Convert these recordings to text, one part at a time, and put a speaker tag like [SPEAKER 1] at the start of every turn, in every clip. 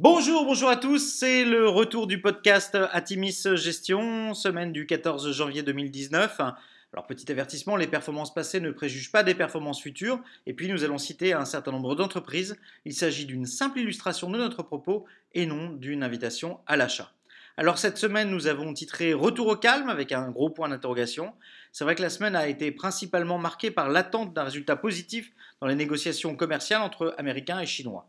[SPEAKER 1] Bonjour, bonjour à tous, c'est le retour du podcast Atimis Gestion, semaine du 14 janvier 2019. Alors petit avertissement, les performances passées ne préjugent pas des performances futures, et puis nous allons citer un certain nombre d'entreprises. Il s'agit d'une simple illustration de notre propos et non d'une invitation à l'achat. Alors cette semaine, nous avons titré Retour au calme avec un gros point d'interrogation. C'est vrai que la semaine a été principalement marquée par l'attente d'un résultat positif dans les négociations commerciales entre Américains et Chinois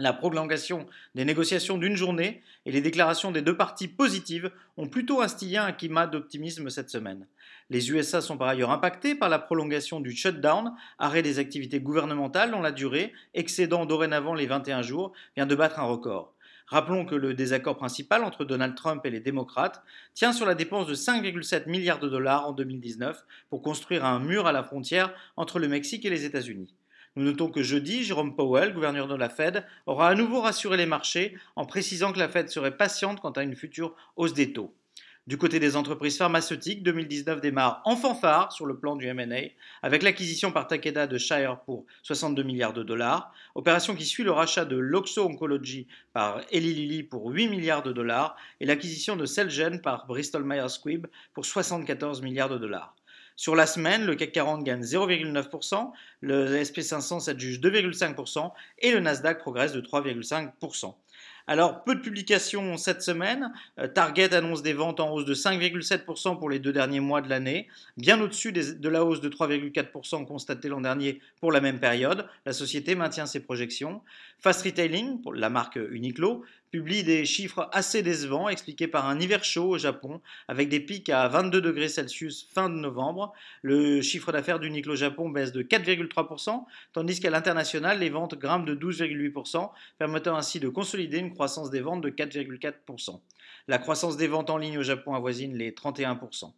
[SPEAKER 1] la prolongation des négociations d'une journée et les déclarations des deux parties positives ont plutôt instillé un climat d'optimisme cette semaine. Les USA sont par ailleurs impactés par la prolongation du shutdown, arrêt des activités gouvernementales dont la durée, excédant dorénavant les 21 jours, vient de battre un record. Rappelons que le désaccord principal entre Donald Trump et les démocrates tient sur la dépense de 5,7 milliards de dollars en 2019 pour construire un mur à la frontière entre le Mexique et les États-Unis. Nous notons que jeudi, Jérôme Powell, gouverneur de la Fed, aura à nouveau rassuré les marchés en précisant que la Fed serait patiente quant à une future hausse des taux. Du côté des entreprises pharmaceutiques, 2019 démarre en fanfare sur le plan du M&A, avec l'acquisition par Takeda de Shire pour 62 milliards de dollars, opération qui suit le rachat de Loxo Oncology par Eli Lilly pour 8 milliards de dollars et l'acquisition de Celgene par Bristol Myers Squibb pour 74 milliards de dollars. Sur la semaine, le CAC 40 gagne 0,9%, le SP500 s'adjuge 2,5% et le Nasdaq progresse de 3,5%. Alors, peu de publications cette semaine. Euh, Target annonce des ventes en hausse de 5,7% pour les deux derniers mois de l'année, bien au-dessus de la hausse de 3,4% constatée l'an dernier pour la même période. La société maintient ses projections. Fast Retailing, la marque Uniqlo, publie des chiffres assez décevants expliqués par un hiver chaud au Japon avec des pics à 22 degrés Celsius fin de novembre. Le chiffre d'affaires d'Uniqlo Japon baisse de 4,3%, tandis qu'à l'international, les ventes grimpent de 12,8%, permettant ainsi de consolider une croissance des ventes de 4,4%. La croissance des ventes en ligne au Japon avoisine les 31%.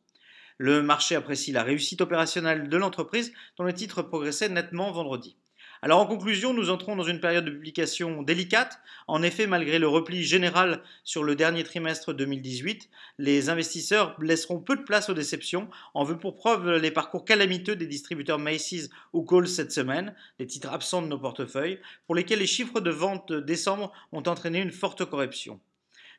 [SPEAKER 1] Le marché apprécie la réussite opérationnelle de l'entreprise dont le titre progressait nettement vendredi. Alors en conclusion, nous entrons dans une période de publication délicate. En effet, malgré le repli général sur le dernier trimestre 2018, les investisseurs laisseront peu de place aux déceptions. En vue pour preuve les parcours calamiteux des distributeurs Macy's ou Kohl's cette semaine, des titres absents de nos portefeuilles, pour lesquels les chiffres de vente décembre ont entraîné une forte correction.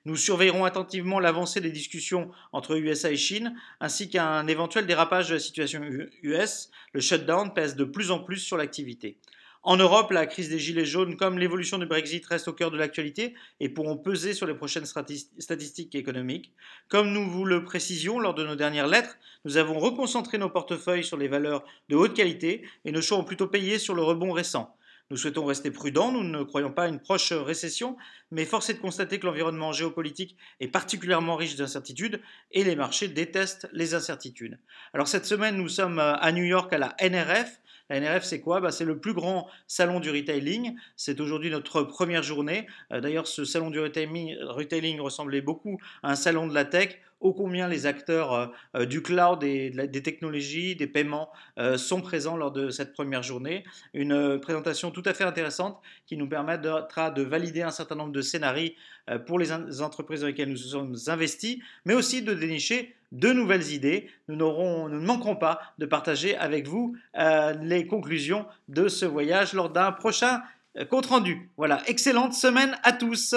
[SPEAKER 1] Nous surveillerons attentivement l'avancée des discussions entre USA et Chine, ainsi qu'un éventuel dérapage de la situation US. Le shutdown pèse de plus en plus sur l'activité. En Europe, la crise des Gilets jaunes comme l'évolution du Brexit restent au cœur de l'actualité et pourront peser sur les prochaines statistiques économiques. Comme nous vous le précisions lors de nos dernières lettres, nous avons reconcentré nos portefeuilles sur les valeurs de haute qualité et nos choix ont plutôt payé sur le rebond récent. Nous souhaitons rester prudents, nous ne croyons pas à une proche récession, mais force est de constater que l'environnement géopolitique est particulièrement riche d'incertitudes et les marchés détestent les incertitudes. Alors cette semaine, nous sommes à New York à la NRF, NRF, c'est quoi? Bah, C'est le plus grand salon du retailing. C'est aujourd'hui notre première journée. Euh, d'ailleurs, ce salon du retailing, ressemblait beaucoup à un salon de la tech ô combien les acteurs euh, euh, du cloud et des technologies, des paiements sont présents lors de cette première journée. Une présentation tout à fait intéressante qui nous permettra de valider un certain nombre de scénarios pour les entreprises dans lesquelles nous sommes investis, mais aussi de dénicher de nouvelles idées. Nous, nous ne manquerons pas de partager avec vous euh, les conclusions de ce voyage lors d'un prochain euh, compte rendu. Voilà, excellente semaine à tous.